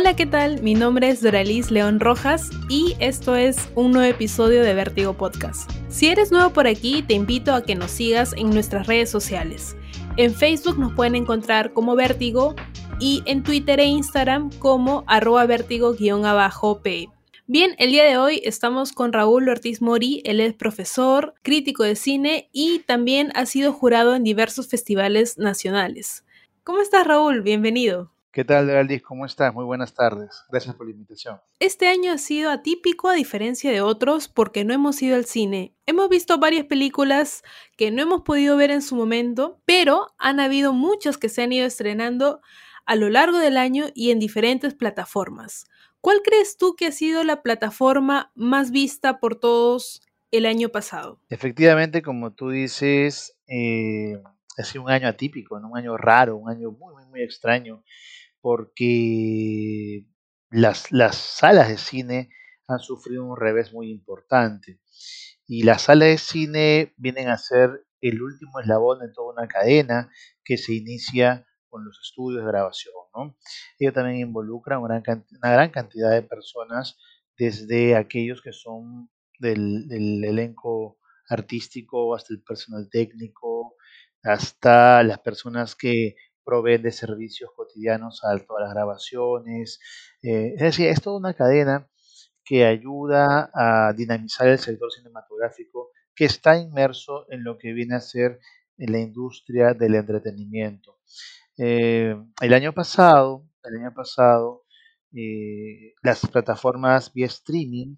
Hola, ¿qué tal? Mi nombre es Doralis León Rojas y esto es un nuevo episodio de Vértigo Podcast. Si eres nuevo por aquí, te invito a que nos sigas en nuestras redes sociales. En Facebook nos pueden encontrar como Vértigo y en Twitter e Instagram como arroba vértigo-p. Bien, el día de hoy estamos con Raúl Ortiz Mori, él es profesor, crítico de cine y también ha sido jurado en diversos festivales nacionales. ¿Cómo estás Raúl? Bienvenido. ¿Qué tal, Geraldis? ¿Cómo estás? Muy buenas tardes. Gracias por la invitación. Este año ha sido atípico a diferencia de otros porque no hemos ido al cine. Hemos visto varias películas que no hemos podido ver en su momento, pero han habido muchas que se han ido estrenando a lo largo del año y en diferentes plataformas. ¿Cuál crees tú que ha sido la plataforma más vista por todos el año pasado? Efectivamente, como tú dices, eh, ha sido un año atípico, un año raro, un año muy, muy, muy extraño, porque las, las salas de cine han sufrido un revés muy importante. Y las salas de cine vienen a ser el último eslabón de toda una cadena que se inicia con los estudios de grabación. ¿no? Ello también involucra una gran, una gran cantidad de personas, desde aquellos que son del, del, elenco artístico hasta el personal técnico, hasta las personas que proveen de servicios cotidianos a todas las grabaciones. Eh, es decir, es toda una cadena que ayuda a dinamizar el sector cinematográfico que está inmerso en lo que viene a ser la industria del entretenimiento. Eh, el año pasado, el año pasado, eh, las plataformas vía streaming,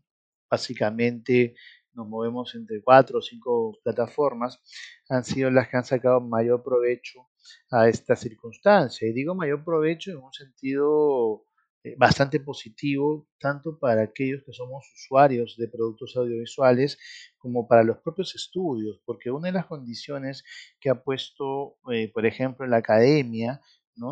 básicamente nos movemos entre cuatro o cinco plataformas, han sido las que han sacado mayor provecho a esta circunstancia. Y digo mayor provecho en un sentido eh, bastante positivo, tanto para aquellos que somos usuarios de productos audiovisuales como para los propios estudios, porque una de las condiciones que ha puesto, eh, por ejemplo, la academia,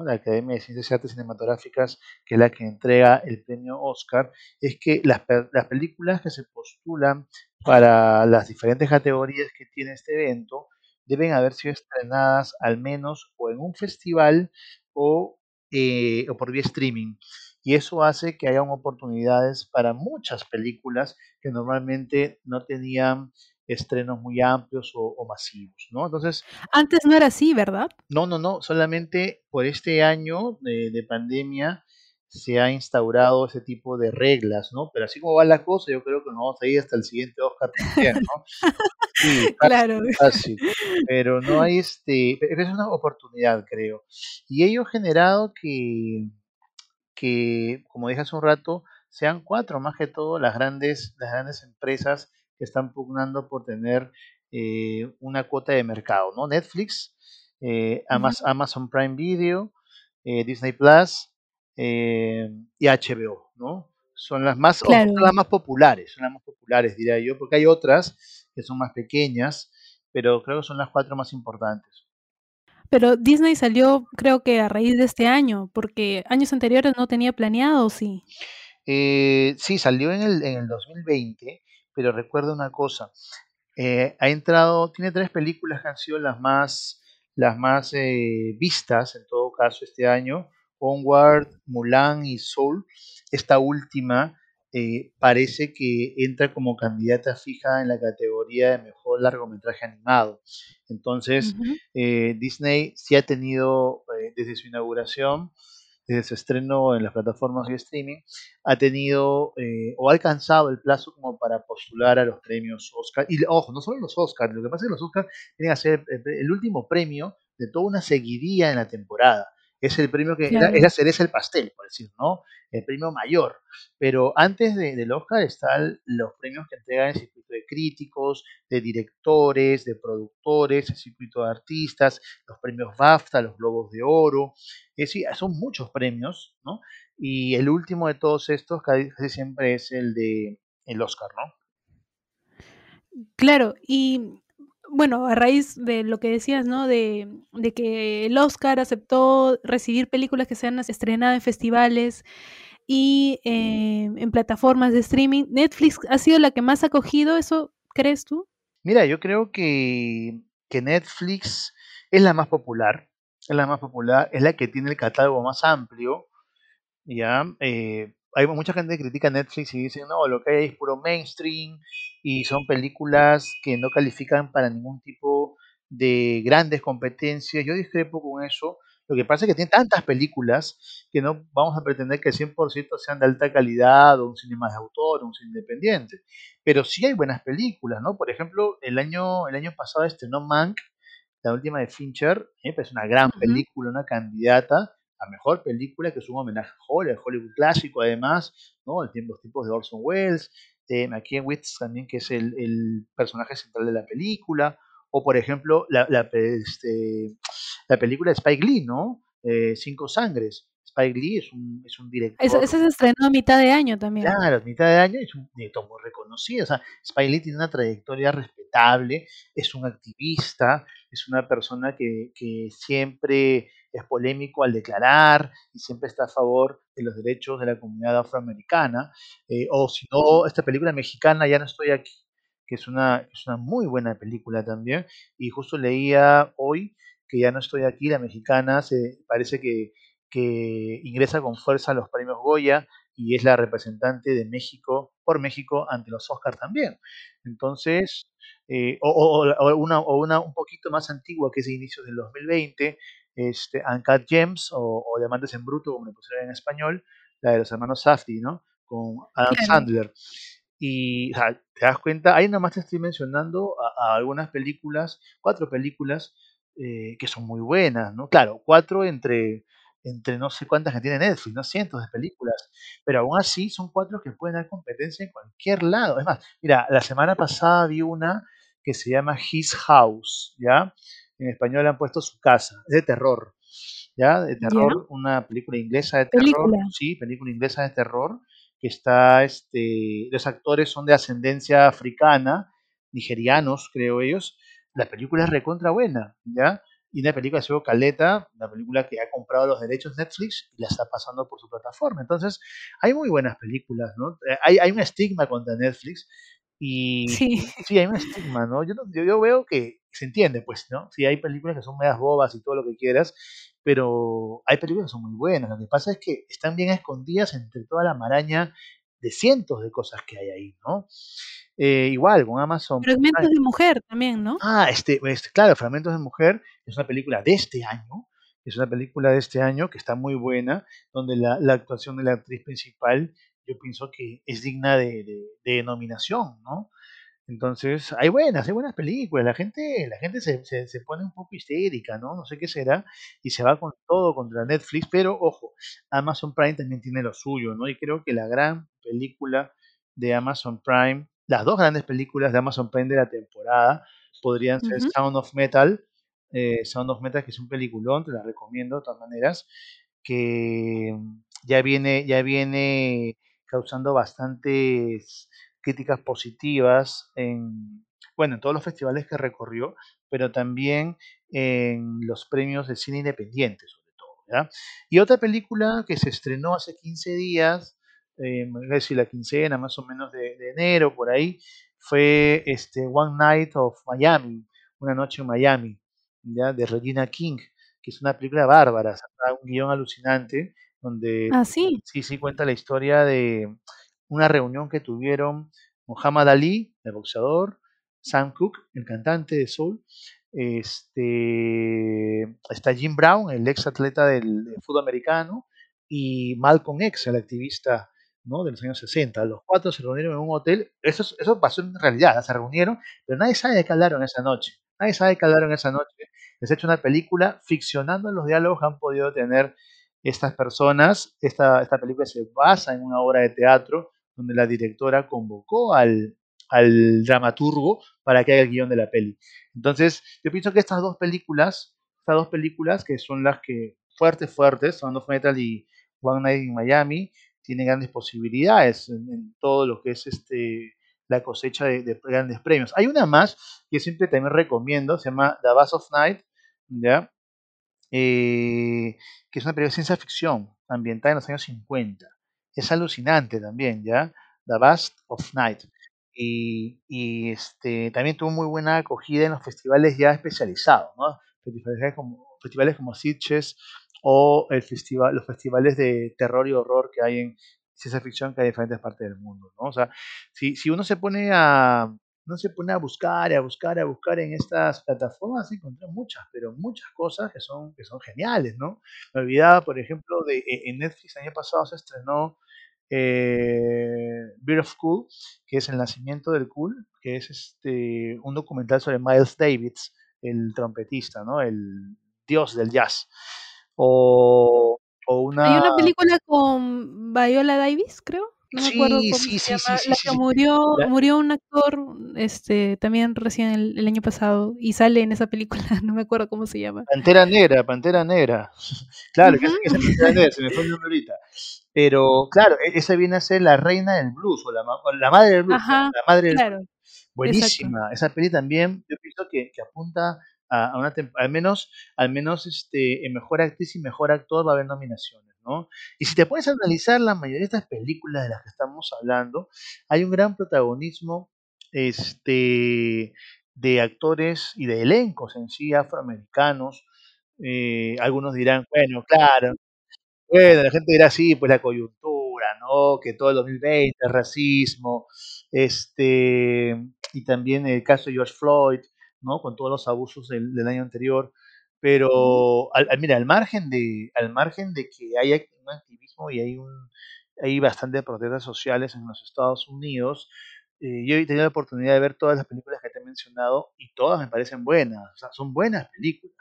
la Academia de Ciencias y Artes Cinematográficas, que es la que entrega el premio Oscar, es que las, las películas que se postulan para las diferentes categorías que tiene este evento deben haber sido estrenadas al menos o en un festival o, eh, o por vía streaming. Y eso hace que haya oportunidades para muchas películas que normalmente no tenían estrenos muy amplios o, masivos, ¿no? Entonces... Antes no era así, ¿verdad? No, no, no, solamente por este año de, pandemia se ha instaurado ese tipo de reglas, ¿no? Pero así como va la cosa, yo creo que nos vamos a ir hasta el siguiente Oscar también, ¿no? Sí, claro. Pero no hay este, es una oportunidad, creo. Y ello ha generado que que, como dije hace un rato, sean cuatro, más que todo las grandes, las grandes empresas que están pugnando por tener eh, una cuota de mercado, ¿no? Netflix, eh, Amazon, Prime Video, eh, Disney Plus y HBO, ¿no? Son las más, son las más populares, son las más populares, diría yo, porque hay otras que son más pequeñas, pero creo que son las cuatro más importantes. Pero Disney salió, creo que a raíz de este año, porque años anteriores no tenía planeado, ¿sí? Eh, sí, salió en el, en el 2020, pero recuerda una cosa. Eh, ha entrado, tiene tres películas que han sido las más, las más eh, vistas, en todo caso, este año. Onward, Mulan y Soul. Esta última eh, parece que entra como candidata fija en la categoría de mejor largometraje animado. Entonces, eh, Disney sí ha tenido, eh, desde su inauguración, desde su estreno en las plataformas de streaming, ha tenido o ha alcanzado el plazo como para postular a los premios Oscar. Y ojo, no solo los Oscars, lo que pasa es que los Oscars tienen a ser el último premio de toda una seguidilla en la temporada es el premio que es la cereza del pastel, por decir, ¿no? El premio mayor. Pero antes de, del Oscar están los premios que entregan el circuito de críticos, de directores, de productores, el circuito de artistas, los premios BAFTA, los Globos de Oro. Es decir, son muchos premios, ¿no? Y el último de todos estos casi siempre es el de el Oscar, ¿no? Claro, y bueno, a raíz de lo que decías, ¿no? De, que el Oscar aceptó recibir películas que sean estrenadas en festivales y eh, en plataformas de streaming. ¿Netflix ha sido la que más ha cogido eso, crees tú? Mira, yo creo que, que Netflix es la más popular, es la más popular, es la que tiene el catálogo más amplio. ¿ya? Eh, hay mucha gente que critica Netflix y dice, no, lo que hay es puro mainstream y son películas que no califican para ningún tipo de grandes competencias. Yo discrepo con eso. Lo que pasa es que tiene tantas películas que no vamos a pretender que el 100% sean de alta calidad o un cine más de autor o un cine independiente. Pero sí hay buenas películas, ¿no? Por ejemplo, el año, el año pasado estrenó Mank, la última de Fincher, es una gran película, una candidata a mejor película, que es un homenaje a Hollywood, Hollywood clásico además, ¿no? El tiempo, los tiempos de Orson Welles, de McKenwitz también, que es el, el personaje central de la película, o por ejemplo, la, la, este, la película de Spike Lee, ¿no? Eh, Cinco Sangres. Spike Lee es un, es un director ese se estrenó a mitad de año también. Claro, mitad de año es un director muy reconocido. O sea, Spike Lee tiene una trayectoria respetable, es un activista, es una persona que, que siempre es polémico al declarar y siempre está a favor de los derechos de la comunidad afroamericana. Eh, o si no, esta película mexicana, Ya no estoy aquí, que es una, es una muy buena película también. Y justo leía hoy que Ya no estoy aquí, la mexicana, se parece que, que ingresa con fuerza a los premios Goya y es la representante de México por México ante los Oscars también. Entonces, eh, o, o, o, una, o, una, un poquito más antigua que es de inicios del 2020, este, Uncut Gems o, Diamantes en Bruto, como le pusieron en español, la de los hermanos Safdie, ¿no? Con Adam Claro. Sandler. Y o sea, te das cuenta, ahí nomás te estoy mencionando a, a algunas películas, cuatro películas eh, que son muy buenas, ¿no? Claro, cuatro entre entre no sé cuántas que tiene Netflix, no cientos de películas, pero aún así son cuatro que pueden dar competencia en cualquier lado. Es más, mira, la semana pasada vi una que se llama His House, ¿ya? En español le han puesto su casa, es de terror, ¿ya? De terror, una película inglesa de terror, Película. sí, película inglesa de terror, que está, este, los actores son de ascendencia africana, nigerianos, creo ellos. La película es recontra buena, ¿ya? Y una película se Caleta, una película que ha comprado los derechos Netflix y la está pasando por su plataforma. Entonces, hay muy buenas películas, ¿no? Hay, hay un estigma contra Netflix y Sí. sí, hay un estigma, ¿no? Yo, yo, yo veo que se entiende, pues, ¿no? Sí, hay películas que son medias bobas y todo lo que quieras, pero hay películas que son muy buenas. Lo que pasa es que están bien escondidas entre toda la maraña de cientos de cosas que hay ahí, ¿no? Eh, igual, con Amazon. Fragmentos de mujer también, ¿no? Ah, este, este, claro, Fragmentos de Mujer es una película de este año, es una película de este año que está muy buena, donde la, la actuación de la actriz principal yo pienso que es digna de, de, de nominación, ¿no? Entonces, hay buenas, hay buenas películas. La gente, la gente se, se, se, pone un poco histérica, ¿no? No sé qué será. Y se va con todo contra Netflix. Pero, ojo, Amazon Prime también tiene lo suyo, ¿no? Y creo que la gran película de Amazon Prime, las dos grandes películas de Amazon Prime de la temporada, podrían ser uh -huh. Sound of Metal. Eh, Sound of Metal, que es un peliculón, te la recomiendo de todas maneras. Que ya viene, ya viene causando bastantes críticas positivas en, bueno, en todos los festivales que recorrió, pero también en los premios de cine independiente, sobre todo. Y otra película que se estrenó hace 15 días, eh, la quincena más o menos de, de, enero, por ahí, fue este One Night of Miami, Una Noche en Miami, ¿ya? de Regina King, que es una película bárbara, un guion alucinante, donde ah, ¿sí? sí, sí cuenta la historia de una reunión que tuvieron Muhammad Ali, el boxeador, Sam Cooke, el cantante de soul, este, está Jim Brown, el ex atleta del, del fútbol americano, y Malcolm X, el activista ¿no? de los años 60. Los cuatro se reunieron en un hotel. Eso, eso pasó en realidad, se reunieron, pero nadie sabe de qué hablaron esa noche. Nadie sabe de qué hablaron esa noche. Les he hecho una película ficcionando los diálogos que han podido tener estas personas. Esta, esta película se basa en una obra de teatro donde la directora convocó al, al dramaturgo para que haga el guion de la peli. Entonces, yo pienso que estas dos películas, estas dos películas que son las que fuertes, fuertes, Sound of Metal y One Night in Miami, tienen grandes posibilidades en, todo lo que es este la cosecha de, de, grandes premios. Hay una más que siempre también recomiendo, se llama The Bass of Night, ¿ya? Eh, que es una película de ciencia ficción ambientada en los años 50. Es alucinante también, ¿ya? The Bast of Night. Y, y este, también tuvo muy buena acogida en los festivales ya especializados, ¿no? Festivales como, festivales como Sitges o el festival, los festivales de terror y horror que hay en ciencia ficción que hay en diferentes partes del mundo, ¿no? O sea, si, si uno se pone a, no se pone a buscar, a buscar, a buscar en estas plataformas, encontré muchas, pero muchas cosas que son, que son geniales, ¿no? Me olvidaba, por ejemplo, de e, en Netflix el año pasado se estrenó eh, Beard of Cool, que es el nacimiento del cool, que es este un documental sobre Miles Davis, el trompetista, ¿no? El dios del jazz. O, o una... Hay una película con Viola Davis, creo. No me acuerdo Sí, cómo sí, se sí, llama. sí, sí, La sí, que sí. murió, murió un actor, este, también recién el, el año pasado y sale en esa película. No me acuerdo cómo se llama. Pantera Negra, Pantera Negra. Claro, que que esa Pantera Negra, se me fue el nombre ahorita. Pero, claro, e- esa viene a ser la reina del blues, o la, o la madre del blues, La madre del claro, exacto. Buenísima. Esa peli también, yo pienso que, que apunta a, una al menos, al menos este, en mejor actriz y mejor actor va a haber nominaciones, ¿no? Y si te pones a analizar la mayoría de estas películas de las que estamos hablando, hay un gran protagonismo este, de actores y de elencos en sí afroamericanos. Eh, algunos dirán, bueno, claro, bueno, la gente dirá, sí, pues la coyuntura, ¿no? Que todo el 2020, el racismo, este, y también el caso de George Floyd, ¿no? Con todos los abusos del, del año anterior. Pero, al, al- mira, al margen de, al margen de que hay un activismo y hay un, hay bastante protestas sociales en los Estados Unidos, eh, yo he tenido la oportunidad de ver todas las películas que te he mencionado y todas me parecen buenas, o sea, son buenas películas.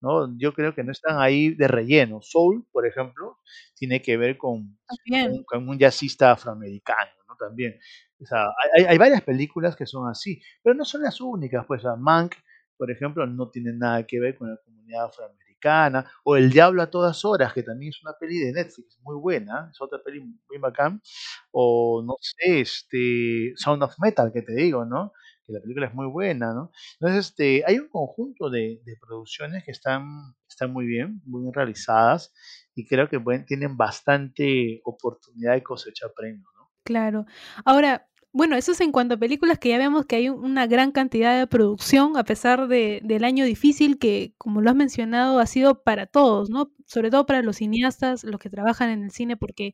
¿no? Yo creo que no están ahí de relleno. Soul, por ejemplo, tiene que ver con, con, con un jazzista afroamericano, ¿no? También. Hay, varias películas que son así, pero no son las únicas. Pues, a Mank, por ejemplo, no tiene nada que ver con la comunidad afroamericana. O El Diablo a todas horas, que también es una peli de Netflix, muy buena, es otra peli muy bacán. O, no sé, este, Sound of Metal, que te digo, ¿no? Que la película es muy buena, ¿no? Entonces, este, hay un conjunto de, de producciones que están, están muy bien, muy bien realizadas y creo que tienen bastante oportunidad de cosechar premios, claro. Ahora, bueno, eso es en cuanto a películas que ya vemos que hay un- una gran cantidad de producción, a pesar de, del año difícil que, como lo has mencionado, ha sido para todos, ¿no? Sobre todo para los cineastas, los que trabajan en el cine, porque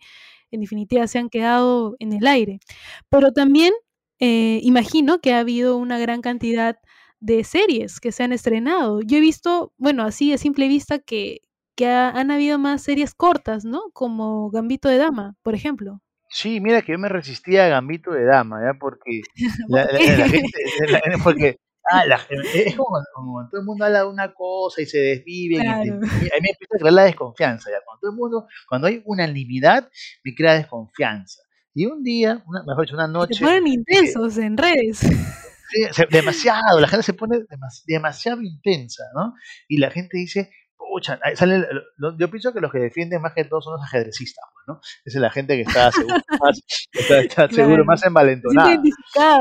en definitiva se han quedado en el aire. Pero también eh, imagino que ha habido una gran cantidad de series que se han estrenado. Yo he visto, bueno, así a simple vista, que, que ha- han habido más series cortas, ¿no? Como Gambito de Dama, por ejemplo. Sí, mira que yo me resistía a Gambito de Dama, ¿ya? Porque la, ¿Por la- qué? la gente, la- porque ah, gen- es como cuando, como todo el mundo habla de una cosa y se desviven y te- Claro. a mí a mí me empieza a crear la desconfianza, ¿ya? Cuando todo el mundo, cuando hay unanimidad, me crea desconfianza. Y un día, una, mejor dicho, una Y se noche, ponen intensos en redes. Demasiado, la gente se pone demas- demasiado intensa, ¿no? Y la gente dice, pucha, ahí sale, lo- lo- yo pienso que los que defienden más que todos son los ajedrecistas, pues, ¿no? Esa es la gente que está seguro más, está, está seguro más envalentonada.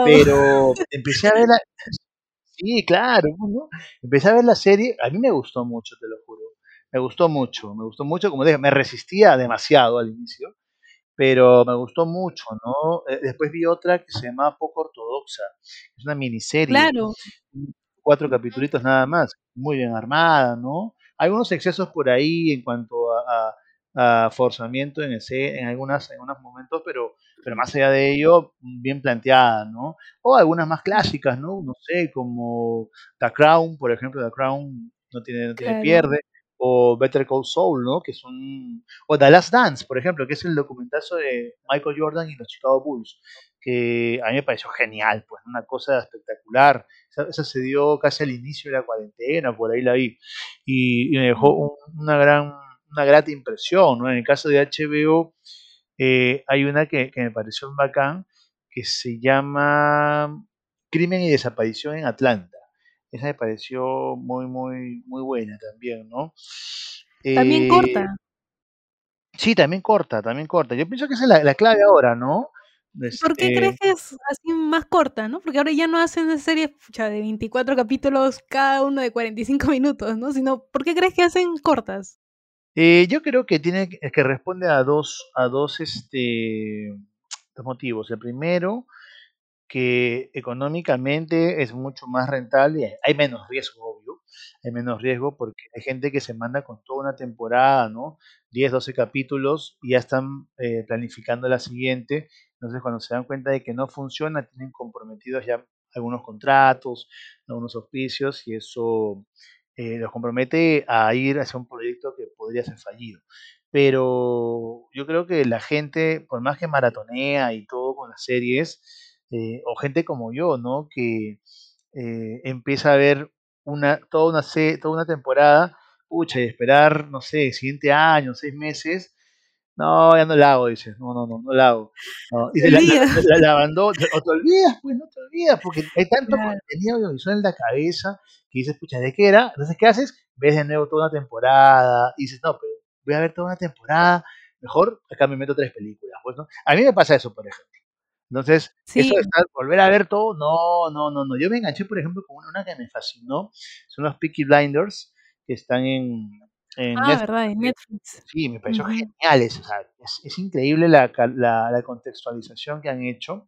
Pero empecé a ver la, sí, claro, ¿no? Empecé a ver la serie, a mí me gustó mucho, te lo juro. Me gustó mucho, me gustó mucho, como dije, me resistía demasiado al inicio, pero me gustó mucho, ¿no? Eh, Después vi otra que se llama Poco Ortodoxa, es una miniserie, Claro. cuatro Ujú. capitulitos nada más, muy bien armada, ¿no? Hay unos excesos por ahí en cuanto a, a- a forzamiento en, ese, en, algunas, en algunos momentos, pero, pero más allá de ello, bien planteada, ¿no? O algunas más clásicas, ¿no? No sé, como The Crown, por ejemplo, The Crown no tiene, no tiene Claro. pierde, o Better Call Saul, ¿no? Que son, o The Last Dance, por ejemplo, que es el documentazo de Michael Jordan y los Chicago Bulls, que a mí me pareció genial, pues, una cosa espectacular. Esa, esa se dio casi al inicio de la cuarentena, por ahí la vi, y, y me dejó un- una gran, una grata impresión, ¿no? En el caso de HBO, eh, hay una que, que me pareció bacán, que se llama Crimen y desaparición en Atlanta. Esa me pareció muy, muy, muy buena también, ¿no? También Eh, corta. sí, también corta, también corta. Yo pienso que esa es la, la clave ahora, ¿no? ¿Por qué crees Este, que es así más corta, no? Porque ahora ya no hacen series de 24 capítulos, cada uno de 45 minutos, ¿no? Sino, ¿por qué crees que hacen cortas? eh, yo creo que tiene que responde a dos, a dos, este, dos motivos. El primero, que económicamente es mucho más rentable, hay menos riesgo, obvio, hay menos riesgo porque hay gente que se manda con toda una temporada, ¿no? 10, 12 capítulos y ya están eh, planificando la siguiente. Entonces, cuando se dan cuenta de que no funciona, tienen comprometidos ya algunos contratos, algunos auspicios y eso eh, los compromete a ir hacia un proyecto que podría ser fallido. Pero yo creo que la gente, por más que maratonea y todo con las series, eh, o gente como yo, ¿no? Que eh, empieza a ver una, toda, una toda una temporada, pucha, y esperar, no sé, siguiente año, seis meses, no, ya no la hago, dice, no, no, no, no la hago. No. Dice, la, la, o te olvidas, pues no te olvidas, porque hay tanto claro. contenido audiovisual en la cabeza que dices, pucha, ¿de qué era? Entonces, ¿qué haces? Ves de nuevo toda una temporada y dices, no, pero voy a ver toda una temporada, mejor acá me meto tres películas, pues, ¿no? A mí me pasa eso, por ejemplo. Entonces, sí. eso de estar, volver a ver todo, no, no, no, no. Yo me enganché, por ejemplo, con una que me fascinó, son los Peaky Blinders, que están en, en ah, Netflix. verdad, en Netflix. Sí, me pareció uh -huh. geniales, o sea, es, es increíble la, la, la, contextualización que han hecho,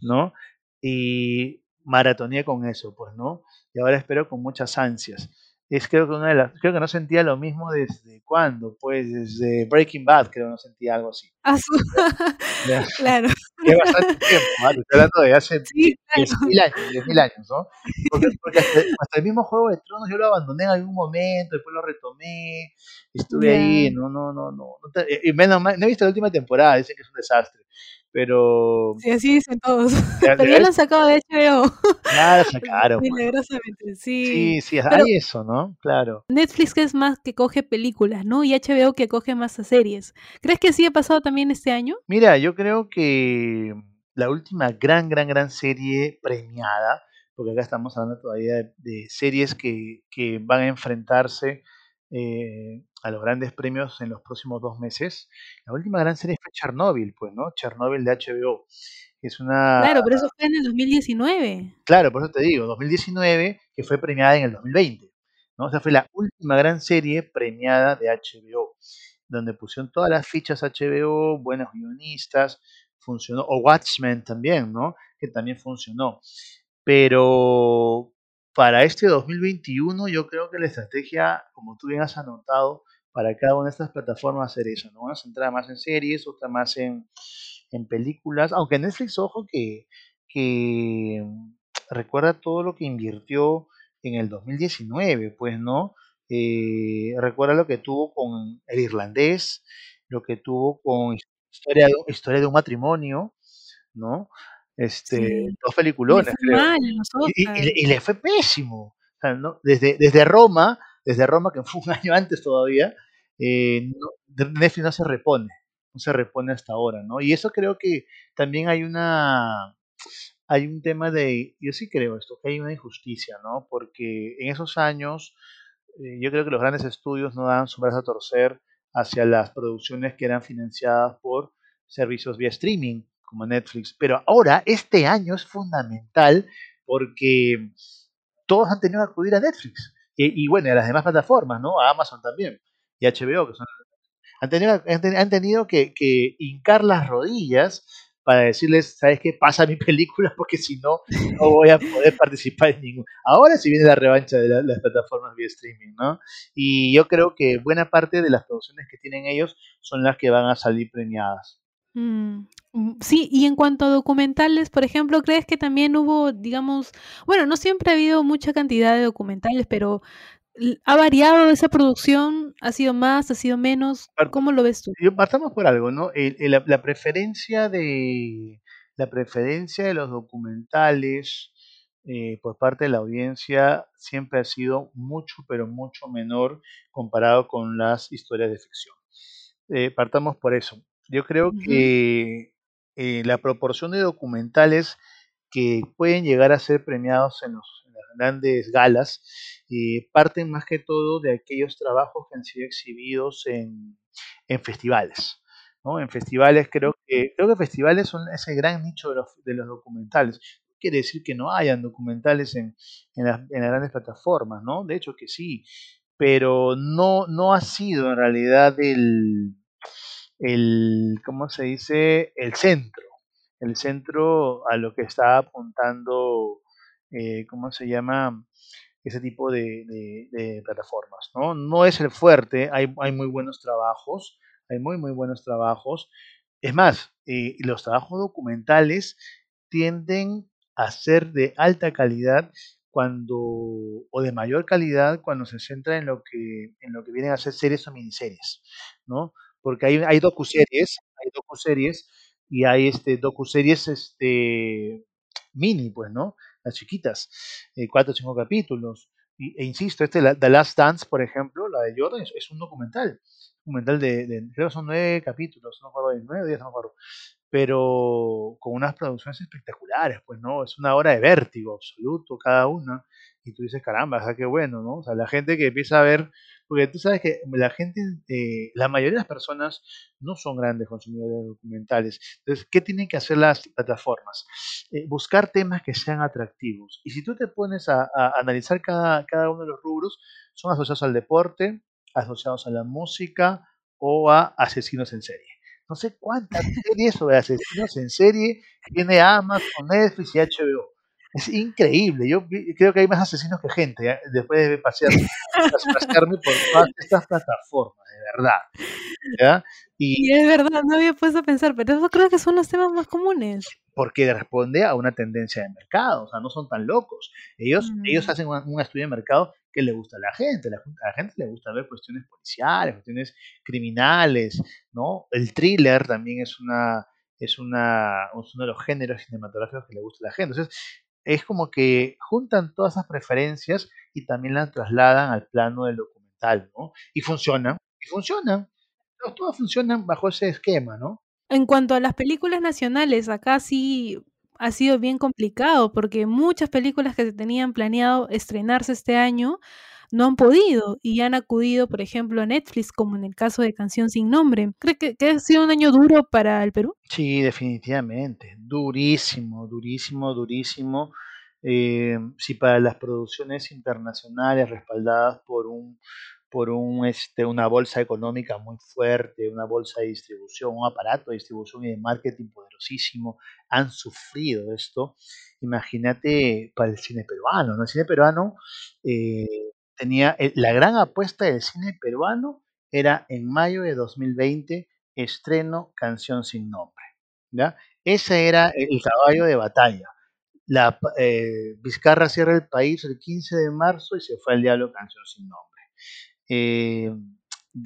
¿no? Y maratoneé con eso, pues, ¿no? Y ahora espero con muchas ansias. Es creo que una de las, creo que no sentía lo mismo desde cuándo, pues desde Breaking Bad creo que no sentía algo así. Ah, claro. Es bastante tiempo, ¿vale? estoy hablando de hace sí, 10.000 claro. años, 10.000 años, ¿no? Porque, porque hasta, hasta, el mismo Juego de Tronos yo lo abandoné en algún momento, después lo retomé, estuve yeah. ahí, no, no, no, no, no te, y menos mal, no he visto la última temporada, dicen que es un desastre, pero... Sí, así dicen todos, ya lo han sacado de HBO. Lo sacaron. pues. Milagrosamente, sí. Sí, sí, pero hay eso, ¿no? Claro. Netflix que es más que coge películas, ¿no? Y HBO que coge más a series. ¿Crees que sí ha pasado también este año? Mira, yo creo que la última gran, gran, gran serie premiada, porque acá estamos hablando todavía de, de series que, que, van a enfrentarse eh, a los grandes premios en los próximos dos meses. La última gran serie fue Chernobyl, pues, ¿no? Chernobyl de HBO. Es una... Claro, pero eso fue en el 2019. Claro, por eso te digo, 2019, que fue premiada en el 2020. ¿no? O sea, fue la última gran serie premiada de HBO, donde pusieron todas las fichas HBO, buenos guionistas, funcionó, o Watchmen también, ¿no? Que también funcionó. Pero para este 2021 yo creo que la estrategia, como tú bien has anotado, para cada una de estas plataformas hacer eso, ¿no? Una centrada más en series, otra más en, en películas, aunque Netflix, ojo, que, que recuerda todo lo que invirtió en el 2019, pues, ¿no? Eh, recuerda lo que tuvo con el irlandés, lo que tuvo con historia de, historia de un matrimonio, ¿no? Este, Sí. dos peliculones, mal Y, y- y le fue pésimo. O sea, ¿no? desde, desde Roma, desde Roma, que fue un año antes todavía, eh, no- Netflix no se repone, no se repone hasta ahora, ¿no? Y eso creo que también hay una, hay un tema de, yo sí creo esto, que hay una injusticia, ¿no? Porque en esos años, eh, yo creo que los grandes estudios no daban su brazo a torcer hacia las producciones que eran financiadas por servicios vía streaming, como Netflix. Pero ahora, este año es fundamental porque todos han tenido que acudir a Netflix. Y, y bueno, a las demás plataformas, ¿no? A Amazon también. Y HBO, que son han tenido, han teni- han tenido que, hincar las rodillas para decirles, ¿sabes qué? Pasa mi película porque si no, no voy a poder participar en ningún. Ahora sí viene la revancha de la- las plataformas vía streaming, ¿no? Y yo creo que buena parte de las producciones que tienen ellos son las que van a salir premiadas. Mm, mm, Sí, y en cuanto a documentales, por ejemplo, ¿crees que también hubo, digamos, bueno, no siempre ha habido mucha cantidad de documentales, pero ¿ha variado esa producción? ¿Ha sido más? ¿Ha sido menos? ¿Cómo lo ves tú? Partamos por algo, ¿no? El- el- la, la preferencia de la preferencia de los documentales eh, por parte de la audiencia siempre ha sido mucho, pero mucho menor comparado con las historias de ficción. Eh, partamos por eso. Yo creo que eh, la proporción de documentales que pueden llegar a ser premiados en, los- en las grandes galas eh, parten más que todo de aquellos trabajos que han sido exhibidos en, en festivales. ¿no? En festivales creo que creo que festivales son ese gran nicho de los, de los documentales. Quiere decir que no hayan documentales en, en las grandes plataformas, ¿no? De hecho que sí, pero no, no ha sido en realidad el, el, ¿cómo se dice? El centro, el centro a lo que está apuntando, eh, ¿cómo se llama? Ese tipo de, plataformas. ¿no? no es el fuerte, hay, hay muy buenos trabajos, hay muy, muy buenos trabajos. Es más, eh, los trabajos documentales tienden a ser de alta calidad cuando o de mayor calidad cuando se centra en lo que en lo que vienen a ser series o miniseries, ¿no? Porque hay hay docuseries, hay docuseries y hay este docuseries este mini, pues, ¿no? Las chiquitas, eh, cuatro o cinco capítulos. Y, e insisto, este The Last Dance, por ejemplo, la de Jordan, es, un documental. Documental de, de, creo son nueve capítulos, no acuerdo, nueve diez, no acuerdo pero con unas producciones espectaculares, pues, ¿no? Es una obra de vértigo absoluto cada una. Y tú dices, caramba, o sea, qué bueno, ¿no? O sea, la gente que empieza a ver, porque tú sabes que la gente, eh, la mayoría de las personas no son grandes consumidores documentales. Entonces, ¿qué tienen que hacer las plataformas? Eh, buscar temas que sean atractivos. Y si tú te pones a, a analizar cada, cada uno de los rubros, son asociados al deporte, asociados a la música o a asesinos en serie no sé cuántas series sobre asesinos en serie tiene Amazon, Netflix y HBO. Es increíble. Yo creo que hay más asesinos que gente ¿eh? después de pasear, pasearme por todas estas plataformas, de verdad. Y, es verdad, no había puesto a pensar, pero eso creo que son los temas más comunes. Porque responde a una tendencia de mercado, o sea, no son tan locos. Ellos, ellos mm. hacen un, estudio de mercado que le gusta a la gente. A la, gente le gusta ver cuestiones policiales, cuestiones criminales, ¿no? El thriller también es una es una uno de los géneros cinematográficos que le gusta a la gente. Entonces, es como que juntan todas esas preferencias y también las trasladan al plano del documental, ¿no? Y funcionan, y funcionan. Todos funcionan bajo ese esquema, ¿no? En cuanto a las películas nacionales, acá sí ha sido bien complicado porque muchas películas que se tenían planeado estrenarse este año no han podido y han acudido, por ejemplo, a Netflix, como en el caso de Canción sin Nombre. ¿Cree que, ha sido un año duro para el Perú? Sí, definitivamente. Durísimo, durísimo, durísimo. Eh, sí, para las producciones internacionales respaldadas por un por un, este, una bolsa económica muy fuerte, una bolsa de distribución, un aparato de distribución y de marketing poderosísimo, han sufrido esto. Imagínate para el cine peruano, ¿no? El cine peruano eh, tenía, eh, la gran apuesta del cine peruano era en mayo de 2020, estreno Canción sin nombre. ¿ya? Ese era el caballo de batalla. La, eh, Vizcarra cierra el país el 15 de marzo y se fue al diablo Canción sin nombre. Eh,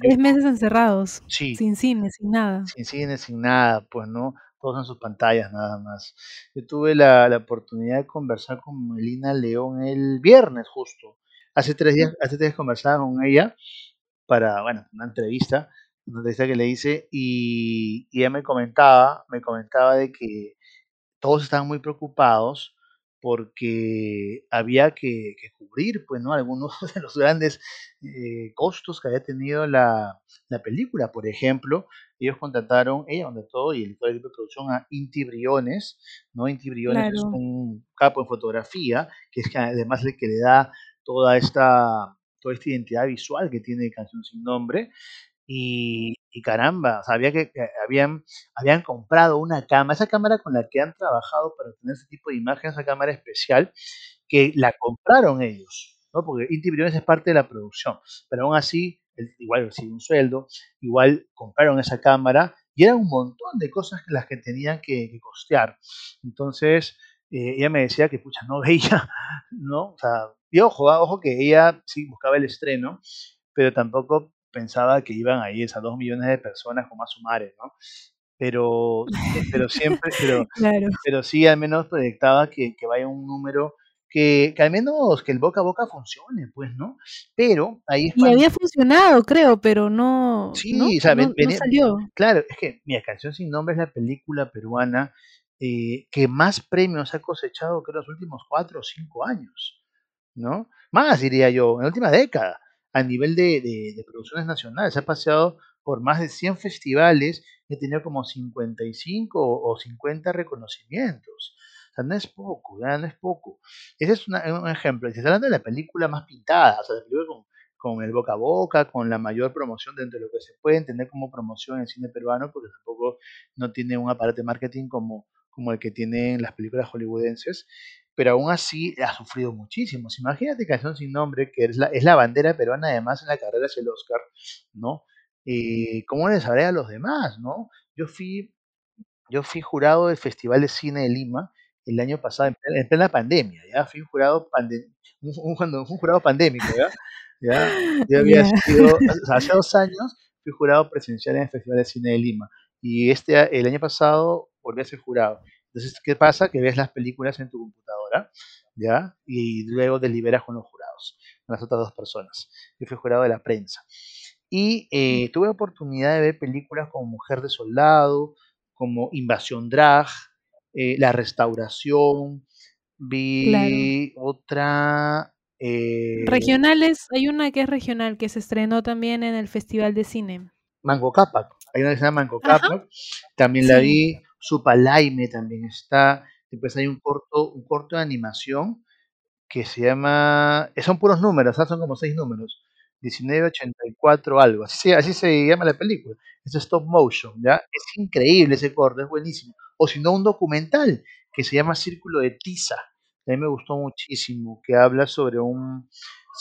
Tres meses encerrados, sin cine, sin nada. Sin cine, sin nada, pues no, todos en sus pantallas nada más. Yo tuve la, la oportunidad de conversar con Melina León el viernes justo. Hace tres días, hace tres días conversaba con ella para, bueno, una entrevista, una entrevista que le hice y, y ella me comentaba, me comentaba de que todos estaban muy preocupados porque había que, cubrir, pues, ¿no? Algunos de los grandes eh, costos que había tenido la, película. Por ejemplo, ellos contrataron, ella contrató y el equipo de producción a Inti Briones, ¿no? Inti Briones es un capo en fotografía, que es que además el que le da toda esta, toda esta identidad visual que tiene Canción Sin Nombre. Y, caramba, sabía que, habían, habían comprado una cámara, esa cámara con la que han trabajado para tener ese tipo de imagen, esa cámara especial, que la compraron ellos, ¿no? Porque Inti es parte de la producción, pero aún así, igual reciben un sueldo, igual compraron esa cámara y era un montón de cosas las que tenían que, costear. Entonces, eh, ella me decía que, pucha, no veía, ¿no? O sea, y ojo, ah, ojo que ella sí buscaba el estreno, pero tampoco pensaba que iban ahí esas dos millones de personas con más sumares, ¿no? Pero, eh, pero siempre, pero, pero sí al menos proyectaba que, vaya un número que, que, al menos que el boca a boca funcione, pues, ¿no? Pero ahí Y había funcionado, creo, pero no, sí, ¿no? O sea, salió. Claro, es que, mira, Canción Sin Nombre es la película peruana eh, que más premios ha cosechado, creo, los últimos cuatro o cinco años, ¿no? Más, diría yo, en la última década a nivel de, producciones nacionales. Ha paseado por más de 100 festivales y ha tenido como 55 o 50 reconocimientos. O sea, no es poco, no es poco. Ese es un ejemplo. Si está hablando de la película más pintada, o sea, la película con, con, el boca a boca, con la mayor promoción dentro de lo que se puede entender como promoción en el cine peruano, porque tampoco no tiene un aparato de marketing como, como el que tienen las películas hollywoodenses pero aún así ha sufrido muchísimo. Imagínate Canción Sin Nombre, que es la, es la bandera peruana además en la carrera hacia el Oscar, ¿no? Eh, ¿Cómo les sabré a los demás, no? Yo fui, yo fui jurado del Festival de Cine de Lima el año pasado, en plena, pandemia, ¿ya? Fui jurado, un, un, jurado pandémico, ¿ya? ¿Ya? Yo había sido, hace dos años fui jurado presencial en el Festival de Cine de Lima y este, el año pasado volví a ser jurado. Entonces, ¿qué pasa? Que ves las películas en tu computadora, ¿ya? Y luego deliberas con los jurados, con las otras dos personas. Yo fui jurado de la prensa. Y eh, tuve oportunidad de ver películas como Mujer de Soldado, como Invasión Drag, eh, La Restauración, vi otra... Eh, Regionales, hay una que es regional, que se estrenó también en el Festival de Cine. Mango Cápac, hay una que se llama Mango Cápac, también la vi, Supalaime también está, después hay un corto, un corto de animación que se llama, son puros números, son como seis números, 1984 algo, así, así se llama la película, es stop motion, ¿ya? Es increíble ese corto, es buenísimo. O si no, un documental que se llama Círculo de Tiza, a mí me gustó muchísimo, que habla sobre un,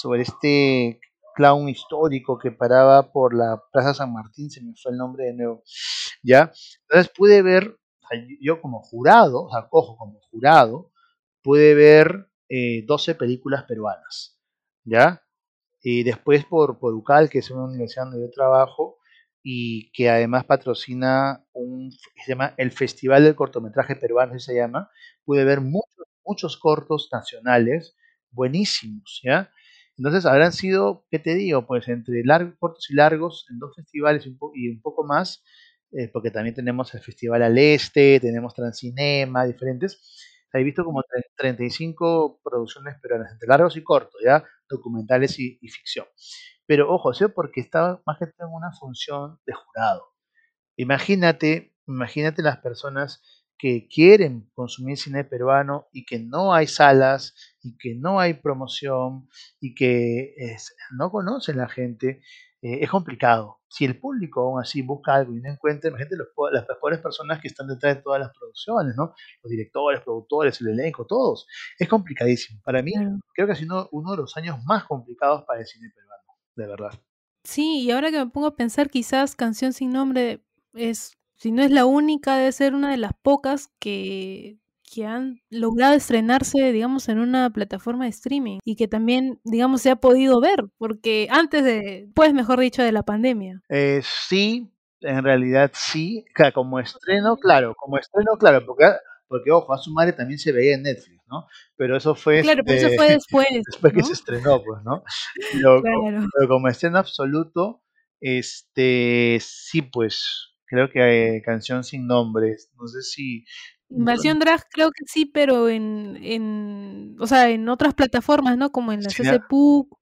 sobre este clown histórico que paraba por la Plaza San Martín, se me fue el nombre de nuevo, ¿ya? Entonces pude ver, yo como jurado, o cojo como jurado, pude ver eh, 12 películas peruanas, ¿ya? Y después por, por UCAL, que es una universidad donde yo trabajo, y que además patrocina un, se llama el Festival del Cortometraje Peruano, se llama, pude ver muchos, muchos cortos nacionales buenísimos, ¿ya? Entonces habrán sido, ¿qué te digo? Pues entre largos, cortos y largos, en dos festivales y un poco más, eh, porque también tenemos el Festival al Este, tenemos Transcinema, diferentes. He visto como 35 producciones peruanas, entre largos y cortos, ya documentales y, ficción. Pero ojo, sé porque estaba más que en una función de jurado. Imagínate, imagínate las personas que quieren consumir cine peruano y que no hay salas y que no hay promoción y que no conocen la gente, eh, es complicado. Si el público aún así busca algo y no encuentra, imagínate los, las mejores personas que están detrás de todas las producciones, ¿no? Los directores, productores, el elenco, todos. Es complicadísimo. Para mí, creo que ha sido uno de los años más complicados para el cine peruano, de verdad. Sí, y ahora que me pongo a pensar, quizás Canción sin nombre es si no es la única, debe ser una de las pocas que, que han logrado estrenarse, digamos, en una plataforma de streaming y que también, digamos, se ha podido ver, porque antes de, pues mejor dicho, de la pandemia. Eh, sí, en realidad sí, como estreno, claro, como estreno, claro, porque, porque ojo, a su madre también se veía en Netflix, ¿no? Pero eso fue... Claro, pero eso fue después. después que se estrenó, pues, ¿no? Pero, pero como estreno absoluto, este, sí, pues creo que Canción sin nombres, no sé si... Invasión Drag creo que sí, pero en, en, o sea, en otras plataformas, ¿no? Como en la Cine,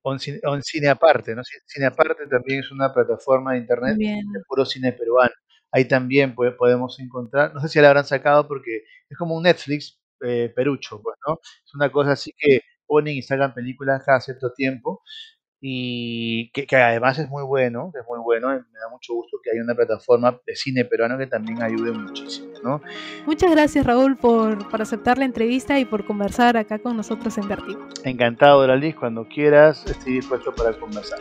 O en, Cine Aparte, ¿no? Cine Aparte también es una plataforma de internet de puro cine peruano. Ahí también podemos encontrar, no sé si la habrán sacado porque es como un Netflix eh, perucho, pues, ¿no? Es una cosa así que ponen y sacan películas cada cierto tiempo y que, además es muy bueno, es muy bueno, me da mucho gusto que haya una plataforma de cine peruano que también ayude muchísimo, ¿no? Muchas gracias Raúl por, por aceptar la entrevista y por conversar acá con nosotros en Vertigo. Encantado, Doraliz, cuando quieras estoy dispuesto para conversar.